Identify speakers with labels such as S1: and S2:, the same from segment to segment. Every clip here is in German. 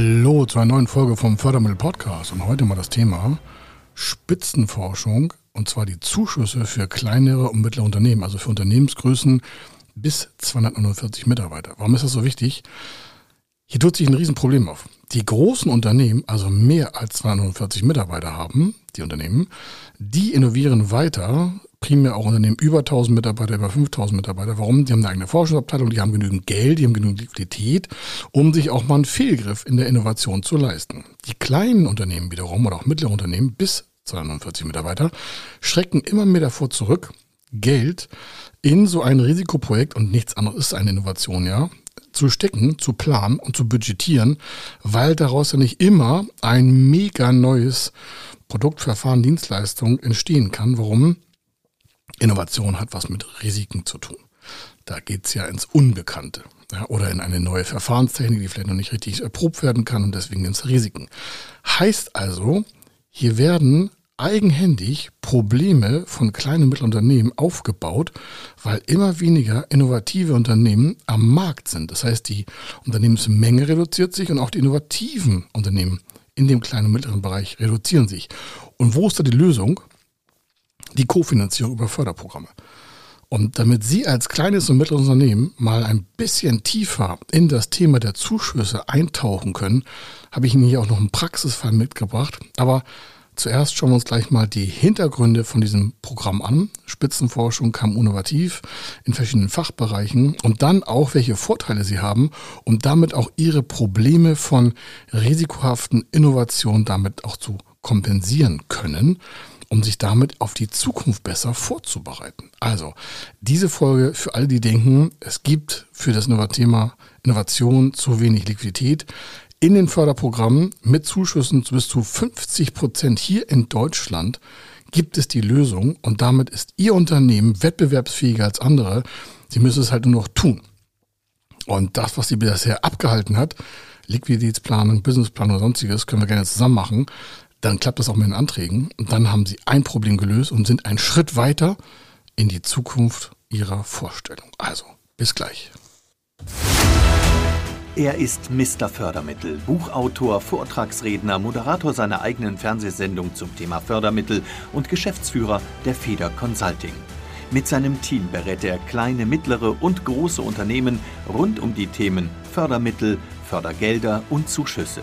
S1: Hallo zu einer neuen Folge vom Fördermittel Podcast und heute mal das Thema Spitzenforschung und zwar die Zuschüsse für kleinere und mittlere Unternehmen, also für Unternehmensgrößen bis 249 Mitarbeiter. Warum ist das so wichtig? Hier tut sich ein Riesenproblem auf. Die großen Unternehmen, also mehr als 249 Mitarbeiter haben, die Unternehmen, die innovieren weiter, primär auch Unternehmen über 1000 Mitarbeiter, über 5000 Mitarbeiter. Warum? Die haben eine eigene Forschungsabteilung, die haben genügend Geld, die haben genügend Liquidität, um sich auch mal einen Fehlgriff in der Innovation zu leisten. Die kleinen Unternehmen wiederum oder auch mittlere Unternehmen bis 249 Mitarbeiter schrecken immer mehr davor zurück, Geld in so ein Risikoprojekt und nichts anderes ist eine Innovation, ja, zu stecken, zu planen und zu budgetieren, weil daraus ja nicht immer ein mega neues Produktverfahren, Dienstleistung entstehen kann. Warum? Innovation hat was mit Risiken zu tun. Da geht's ja ins Unbekannte ja, oder in eine neue Verfahrenstechnik, die vielleicht noch nicht richtig erprobt werden kann und deswegen ins Risiken. Heißt also, hier werden eigenhändig Probleme von kleinen und mittleren Unternehmen aufgebaut, weil immer weniger innovative Unternehmen am Markt sind. Das heißt, die Unternehmensmenge reduziert sich und auch die innovativen Unternehmen in dem kleinen und mittleren Bereich reduzieren sich. Und wo ist da die Lösung? Die Kofinanzierung über Förderprogramme. Und damit Sie als kleines und mittleres Unternehmen mal ein bisschen tiefer in das Thema der Zuschüsse eintauchen können, habe ich Ihnen hier auch noch einen Praxisfall mitgebracht. Aber Zuerst schauen wir uns gleich mal die Hintergründe von diesem Programm an. Spitzenforschung kam innovativ in verschiedenen Fachbereichen und dann auch, welche Vorteile sie haben, um damit auch ihre Probleme von risikohaften Innovationen damit auch zu kompensieren können um sich damit auf die Zukunft besser vorzubereiten. Also, diese Folge für alle, die denken, es gibt für das Thema Innovation zu wenig Liquidität in den Förderprogrammen mit Zuschüssen bis zu 50 Prozent hier in Deutschland gibt es die Lösung und damit ist Ihr Unternehmen wettbewerbsfähiger als andere. Sie müssen es halt nur noch tun. Und das, was Sie bisher abgehalten hat, Liquiditätsplanung, Businessplan oder sonstiges, können wir gerne zusammen machen. Dann klappt das auch mit den Anträgen. Und dann haben Sie ein Problem gelöst und sind einen Schritt weiter in die Zukunft Ihrer Vorstellung. Also, bis gleich.
S2: Er ist Mr. Fördermittel, Buchautor, Vortragsredner, Moderator seiner eigenen Fernsehsendung zum Thema Fördermittel und Geschäftsführer der Feder Consulting. Mit seinem Team berät er kleine, mittlere und große Unternehmen rund um die Themen Fördermittel, Fördergelder und Zuschüsse.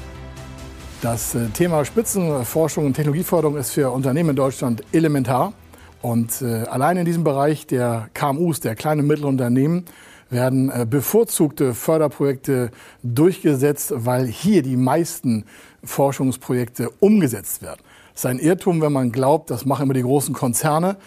S1: Das äh, Thema Spitzenforschung und Technologieförderung ist für Unternehmen in Deutschland elementar. Und äh, allein in diesem Bereich der KMUs, der kleinen und mittleren Unternehmen, werden äh, bevorzugte Förderprojekte durchgesetzt, weil hier die meisten Forschungsprojekte umgesetzt werden. Das ist ein Irrtum, wenn man glaubt, das machen immer die großen Konzerne.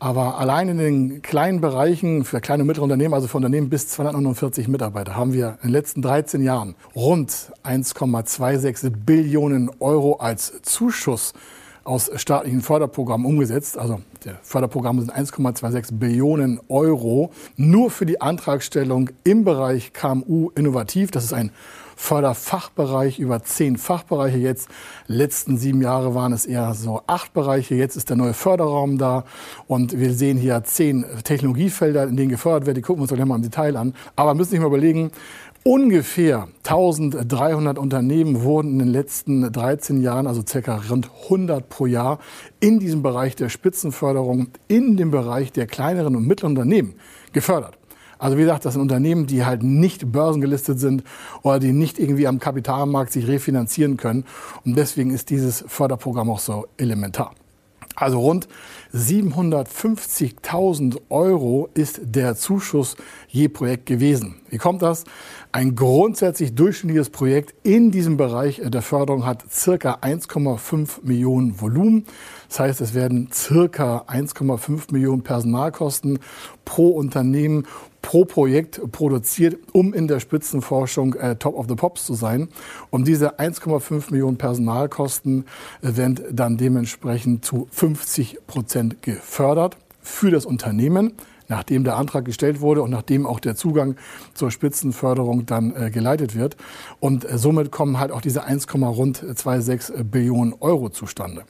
S1: Aber allein in den kleinen Bereichen für kleine und mittlere Unternehmen, also für Unternehmen bis 249 Mitarbeiter, haben wir in den letzten 13 Jahren rund 1,26 Billionen Euro als Zuschuss aus staatlichen Förderprogrammen umgesetzt. Also die Förderprogramme sind 1,26 Billionen Euro nur für die Antragstellung im Bereich KMU innovativ. Das ist ein Förderfachbereich über zehn Fachbereiche jetzt. Letzten sieben Jahre waren es eher so acht Bereiche. Jetzt ist der neue Förderraum da und wir sehen hier zehn Technologiefelder, in denen gefördert wird. Die gucken wir uns doch mal im Detail an. Aber müssen sich mal überlegen, Ungefähr 1300 Unternehmen wurden in den letzten 13 Jahren, also circa rund 100 pro Jahr, in diesem Bereich der Spitzenförderung, in dem Bereich der kleineren und mittleren Unternehmen gefördert. Also wie gesagt, das sind Unternehmen, die halt nicht börsengelistet sind oder die nicht irgendwie am Kapitalmarkt sich refinanzieren können. Und deswegen ist dieses Förderprogramm auch so elementar. Also rund 750.000 Euro ist der Zuschuss je Projekt gewesen. Wie kommt das? Ein grundsätzlich durchschnittliches Projekt in diesem Bereich der Förderung hat circa 1,5 Millionen Volumen. Das heißt, es werden circa 1,5 Millionen Personalkosten pro Unternehmen pro Projekt produziert, um in der Spitzenforschung äh, Top of the Pops zu sein. Und diese 1,5 Millionen Personalkosten äh, werden dann dementsprechend zu 50 Prozent gefördert für das Unternehmen nachdem der Antrag gestellt wurde und nachdem auch der Zugang zur Spitzenförderung dann äh, geleitet wird. Und äh, somit kommen halt auch diese 1,26 Billionen Euro zustande.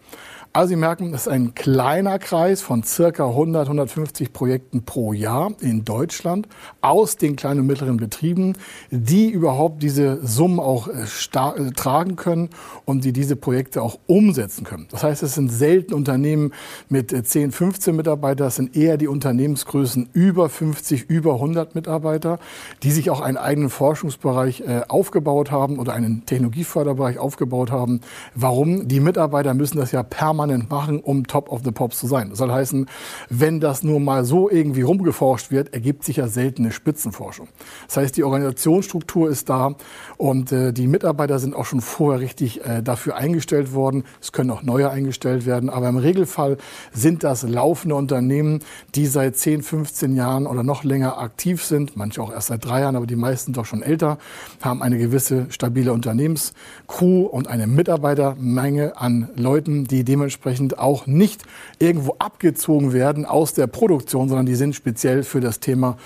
S1: Also Sie merken, das ist ein kleiner Kreis von circa 100, 150 Projekten pro Jahr in Deutschland aus den kleinen und mittleren Betrieben, die überhaupt diese Summen auch äh, äh, tragen können und die diese Projekte auch umsetzen können. Das heißt, es sind selten Unternehmen mit 10, äh, 15 Mitarbeitern, das sind eher die Unternehmensgrößen über 50, über 100 Mitarbeiter, die sich auch einen eigenen Forschungsbereich aufgebaut haben oder einen Technologieförderbereich aufgebaut haben. Warum? Die Mitarbeiter müssen das ja permanent permanent machen, um Top of the Pops zu sein. Das soll heißen, wenn das nur mal so irgendwie rumgeforscht wird, ergibt sich ja seltene Spitzenforschung. Das heißt, die Organisationsstruktur ist da und äh, die Mitarbeiter sind auch schon vorher richtig äh, dafür eingestellt worden. Es können auch neue eingestellt werden, aber im Regelfall sind das laufende Unternehmen, die seit 10, 15 Jahren oder noch länger aktiv sind, manche auch erst seit drei Jahren, aber die meisten doch schon älter, haben eine gewisse stabile Unternehmenscrew und eine Mitarbeitermenge an Leuten, die dementsprechend dementsprechend auch nicht irgendwo abgezogen werden aus der Produktion, sondern die sind speziell für das Thema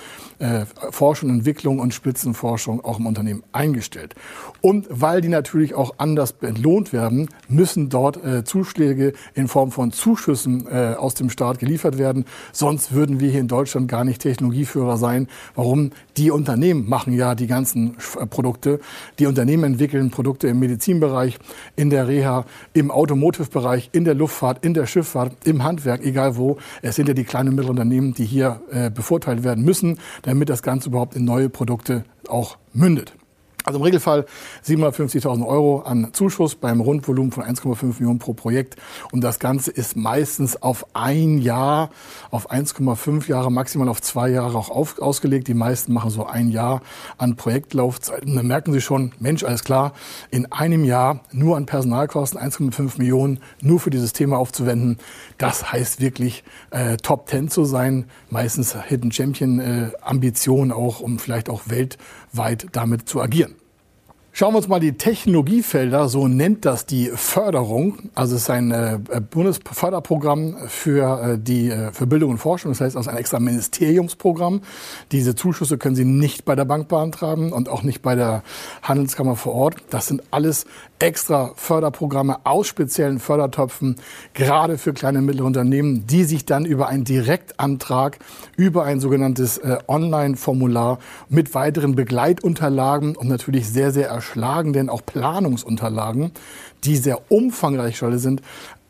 S1: äh, Forschung, Entwicklung und Spitzenforschung auch im Unternehmen eingestellt. Und weil die natürlich auch anders entlohnt werden, müssen dort äh, Zuschläge in Form von Zuschüssen äh, aus dem Staat geliefert werden. Sonst würden wir hier in Deutschland gar nicht Technologieführer sein. Warum? Die Unternehmen machen ja die ganzen äh, Produkte. Die Unternehmen entwickeln Produkte im Medizinbereich, in der Reha, im Automotive-Bereich, in der Luftfahrt, in der Schifffahrt, im Handwerk, egal wo. Es sind ja die kleinen und mittleren Unternehmen, die hier äh, bevorteilt werden müssen damit das Ganze überhaupt in neue Produkte auch mündet. Also im Regelfall 750.000 Euro an Zuschuss beim Rundvolumen von 1,5 Millionen pro Projekt. Und das Ganze ist meistens auf ein Jahr, auf 1,5 Jahre, maximal auf zwei Jahre auch auf, ausgelegt. Die meisten machen so ein Jahr an Projektlaufzeit. Und dann merken Sie schon, Mensch, alles klar, in einem Jahr nur an Personalkosten 1,5 Millionen nur für dieses Thema aufzuwenden. Das heißt wirklich äh, Top 10 zu sein. Meistens Hidden Champion äh, Ambitionen auch, um vielleicht auch weltweit damit zu agieren. Schauen wir uns mal die Technologiefelder, so nennt das die Förderung. Also es ist ein äh, Bundesförderprogramm für, äh, die, äh, für Bildung und Forschung. Das heißt, also ein extra Ministeriumsprogramm. Diese Zuschüsse können Sie nicht bei der Bank beantragen und auch nicht bei der Handelskammer vor Ort. Das sind alles extra Förderprogramme aus speziellen Fördertöpfen, gerade für kleine und mittlere Unternehmen, die sich dann über einen Direktantrag, über ein sogenanntes äh, Online-Formular mit weiteren Begleitunterlagen und natürlich sehr, sehr erschlagenden auch Planungsunterlagen, die sehr umfangreich sind,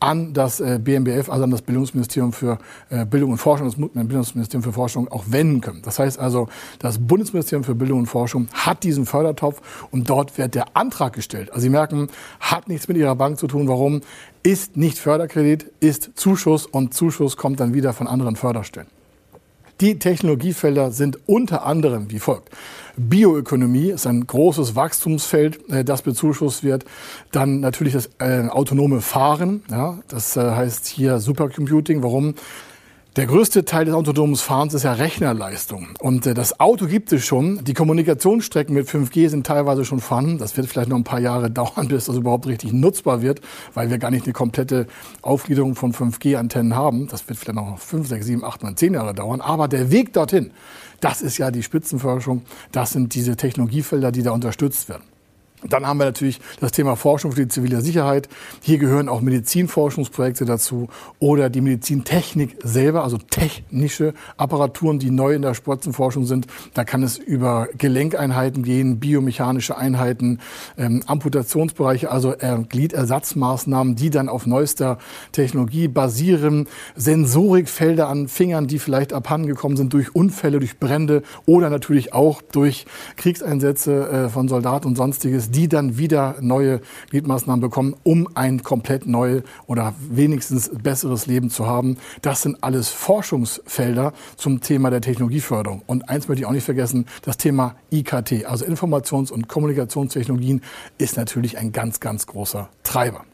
S1: an das äh, BMBF, also an das Bildungsministerium für äh, Bildung und Forschung, das Bildungsministerium für Forschung auch wenden können. Das heißt also, das Bundesministerium für Bildung und Forschung hat diesen Fördertopf und dort wird der Antrag gestellt. Also Sie merken, hat nichts mit Ihrer Bank zu tun. Warum? Ist nicht Förderkredit, ist Zuschuss und Zuschuss kommt dann wieder von anderen Förderstellen. Die Technologiefelder sind unter anderem wie folgt. Bioökonomie ist ein großes Wachstumsfeld, äh, das bezuschusst wird. Dann natürlich das äh, autonome Fahren. Ja, das äh, heißt hier Supercomputing. Warum? Der größte Teil des autonomen Fahrens ist ja Rechnerleistung. Und äh, das Auto gibt es schon. Die Kommunikationsstrecken mit 5G sind teilweise schon vorhanden. Das wird vielleicht noch ein paar Jahre dauern, bis das überhaupt richtig nutzbar wird, weil wir gar nicht eine komplette Aufgliederung von 5G-Antennen haben. Das wird vielleicht noch 5, 6, 7, 8, 9, 10 Jahre dauern. Aber der Weg dorthin, das ist ja die Spitzenforschung. Das sind diese Technologiefelder, die da unterstützt werden. Dann haben wir natürlich das Thema Forschung für die zivile Sicherheit. Hier gehören auch Medizinforschungsprojekte dazu oder die Medizintechnik selber, also technische Apparaturen, die neu in der Spitzenforschung sind. Da kann es über Gelenkeinheiten gehen, biomechanische Einheiten, ähm, Amputationsbereiche, also äh, Gliedersatzmaßnahmen, die dann auf neuester Technologie basieren, Sensorikfelder an Fingern, die vielleicht abhandengekommen sind durch Unfälle, durch Brände oder natürlich auch durch Kriegseinsätze äh, von Soldaten und sonstiges die dann wieder neue Gliedmaßnahmen bekommen, um ein komplett neues oder wenigstens besseres Leben zu haben. Das sind alles Forschungsfelder zum Thema der Technologieförderung. Und eins möchte ich auch nicht vergessen, das Thema IKT, also Informations- und Kommunikationstechnologien, ist natürlich ein ganz, ganz großer Treiber.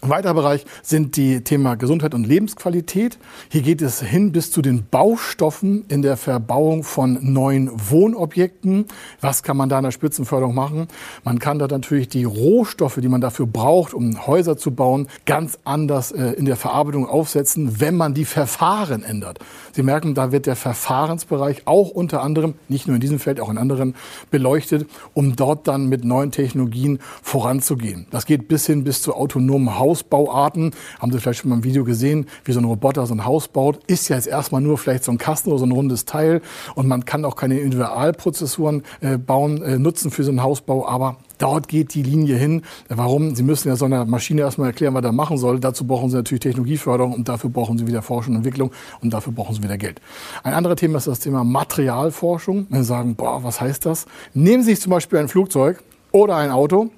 S1: Ein weiterer Bereich sind die Thema Gesundheit und Lebensqualität. Hier geht es hin bis zu den Baustoffen in der Verbauung von neuen Wohnobjekten. Was kann man da in der Spitzenförderung machen? Man kann da natürlich die Rohstoffe, die man dafür braucht, um Häuser zu bauen, ganz anders äh, in der Verarbeitung aufsetzen, wenn man die Verfahren ändert. Sie merken, da wird der Verfahrensbereich auch unter anderem, nicht nur in diesem Feld, auch in anderen, beleuchtet, um dort dann mit neuen Technologien voranzugehen. Das geht bis hin bis zu autonomen Haus Hausbauarten. Haben Sie vielleicht schon mal im Video gesehen, wie so ein Roboter so ein Haus baut. Ist ja jetzt erstmal nur vielleicht so ein Kasten oder so ein rundes Teil. Und man kann auch keine Individualprozessoren äh, bauen, äh, nutzen für so einen Hausbau. Aber Dort geht die Linie hin. Warum? Sie müssen ja so einer Maschine erstmal erklären, was er machen soll. Dazu brauchen Sie natürlich Technologieförderung und dafür brauchen Sie wieder Forschung und Entwicklung und dafür brauchen Sie wieder Geld. Ein anderes Thema ist das Thema Materialforschung. Wenn Sie sagen, boah, was heißt das? Nehmen Sie sich zum Beispiel ein Flugzeug oder ein Auto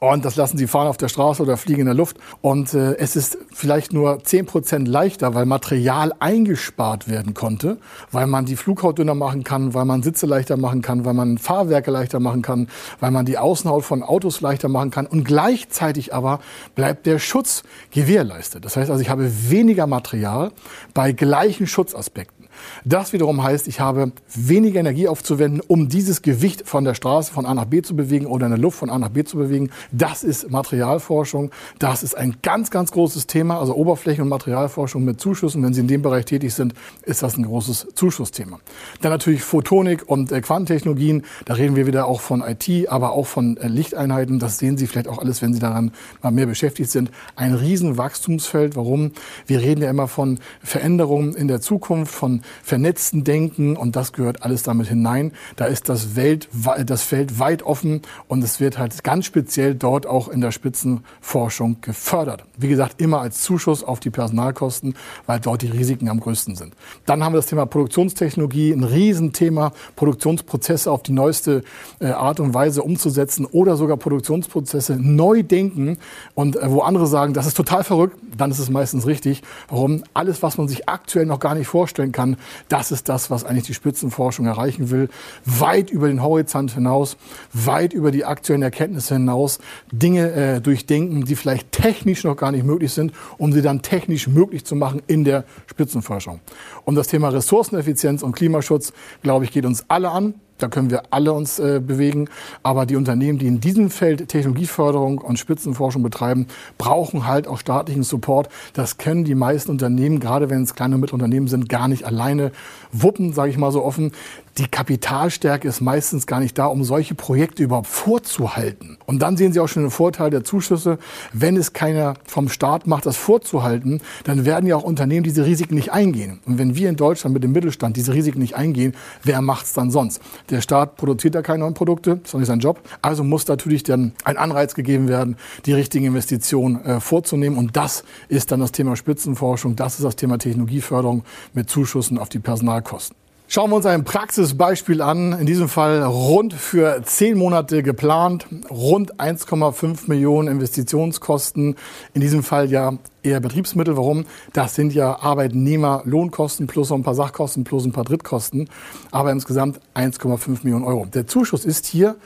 S1: und das lassen sie fahren auf der Straße oder fliegen in der Luft. Und äh, es ist vielleicht nur zehn Prozent leichter, weil Material eingespart werden konnte, weil man die Flughaut dünner machen kann, weil man Sitze leichter machen kann, weil man Fahrwerke leichter machen kann, weil man die Außenhaut von Autos leichter machen kann. Und gleichzeitig aber bleibt der Schutz gewährleistet. Das heißt also, ich habe weniger Material bei gleichen Schutzaspekten. Das wiederum heißt, ich habe weniger Energie aufzuwenden, um dieses Gewicht von der Straße von A nach B zu bewegen oder in der Luft von A nach B zu bewegen. Das ist Materialforschung. Das ist ein ganz, ganz großes Thema. Also Oberflächen- und Materialforschung mit Zuschüssen. Wenn Sie in dem Bereich tätig sind, ist das ein großes Zuschussthema. Dann natürlich Photonik und äh, Quantentechnologien. Da reden wir wieder auch von IT, aber auch von äh, Lichteinheiten. Das sehen Sie vielleicht auch alles, wenn Sie daran mal mehr beschäftigt sind. Ein Riesenwachstumsfeld. Warum? Wir reden ja immer von Veränderungen in der Zukunft, von vernetzten Denken und das gehört alles damit hinein. Da ist das, Welt, das Feld weit offen und es wird halt ganz speziell dort auch in der Spitzenforschung gefördert. Wie gesagt, immer als Zuschuss auf die Personalkosten, weil dort die Risiken am größten sind. Dann haben wir das Thema Produktionstechnologie, ein Riesenthema, Produktionsprozesse auf die neueste äh, Art und Weise umzusetzen oder sogar Produktionsprozesse neu denken und äh, wo andere sagen, das ist total verrückt, dann ist es meistens richtig. Warum? Alles, was man sich aktuell noch gar nicht vorstellen kann, das ist das, was eigentlich die Spitzenforschung erreichen will. Weit über den Horizont hinaus, weit über die aktuellen Erkenntnisse hinaus, Dinge äh, durchdenken, die vielleicht technisch noch gar nicht möglich sind, um sie dann technisch möglich zu machen in der Spitzenforschung. Um das Thema Ressourceneffizienz und Klimaschutz, glaube ich, geht uns alle an. Da können wir alle uns äh, bewegen. Aber die Unternehmen, die in diesem Feld Technologieförderung und Spitzenforschung betreiben, brauchen halt auch staatlichen Support. Das können die meisten Unternehmen, gerade wenn es kleine und mittlere Unternehmen sind, gar nicht alleine wuppen, sage ich mal so offen die Kapitalstärke ist meistens gar nicht da, um solche Projekte überhaupt vorzuhalten. Und dann sehen Sie auch schon den Vorteil der Zuschüsse. Wenn es keiner vom Staat macht, das vorzuhalten, dann werden ja auch Unternehmen diese Risiken nicht eingehen. Und wenn wir in Deutschland mit dem Mittelstand diese Risiken nicht eingehen, wer macht es dann sonst? Der Staat produziert ja keine neuen Produkte, das ist doch nicht sein Job. Also muss natürlich dann ein Anreiz gegeben werden, die richtigen Investitionen äh, vorzunehmen. Und das ist dann das Thema Spitzenforschung, das ist das Thema Technologieförderung mit Zuschüssen auf die Personalkosten. Schauen wir uns ein Praxisbeispiel an. In diesem Fall rund für zehn Monate geplant, rund 1,5 Millionen Investitionskosten. In diesem Fall ja eher Betriebsmittel. Warum? Das sind ja Arbeitnehmerlohnkosten plus ein paar Sachkosten plus ein paar Drittkosten. Aber insgesamt 1,5 Millionen Euro. Der Zuschuss ist hier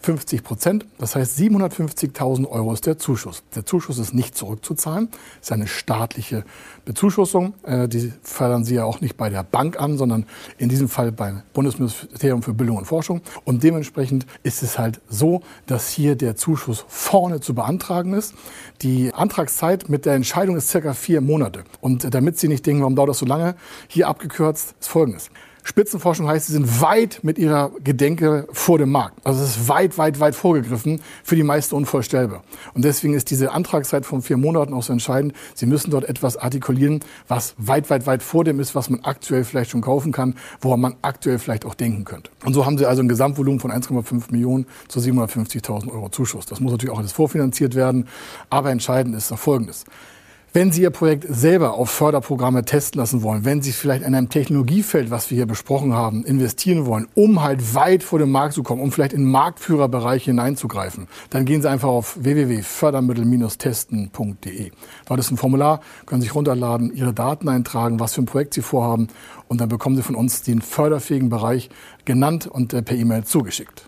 S1: 50 Prozent. Das heißt, 750.000 Euro ist der Zuschuss. Der Zuschuss ist nicht zurückzuzahlen. Das ist eine staatliche Bezuschussung. Äh, die fördern Sie ja auch nicht bei der Bank an, sondern in diesem Fall beim Bundesministerium für Bildung und Forschung. Und dementsprechend ist es halt so, dass hier der Zuschuss vorne zu beantragen ist. Die Antragszeit mit der Entscheidung ist circa vier Monate. Und damit Sie nicht denken, warum dauert das so lange, hier abgekürzt ist Folgendes. Spitzenforschung heißt, sie sind weit mit ihrer Gedenke vor dem Markt. Also es ist weit, weit, weit vorgegriffen, für die meisten unvorstellbar. Und deswegen ist diese Antragszeit von vier Monaten auch so entscheidend. Sie müssen dort etwas artikulieren, was weit, weit, weit vor dem ist, was man aktuell vielleicht schon kaufen kann, woran man aktuell vielleicht auch denken könnte. Und so haben sie also ein Gesamtvolumen von 1,5 Millionen zu 750.000 Euro Zuschuss. Das muss natürlich auch alles vorfinanziert werden. Aber entscheidend ist noch Folgendes. Wenn Sie Ihr Projekt selber auf Förderprogramme testen lassen wollen, wenn Sie vielleicht in einem Technologiefeld, was wir hier besprochen haben, investieren wollen, um halt weit vor dem Markt zu kommen, um vielleicht in Marktführerbereiche hineinzugreifen, dann gehen Sie einfach auf www.fördermittel-testen.de. Dort ist ein Formular, können Sie sich runterladen, Ihre Daten eintragen, was für ein Projekt Sie vorhaben und dann bekommen Sie von uns den förderfähigen Bereich genannt und äh, per E-Mail zugeschickt.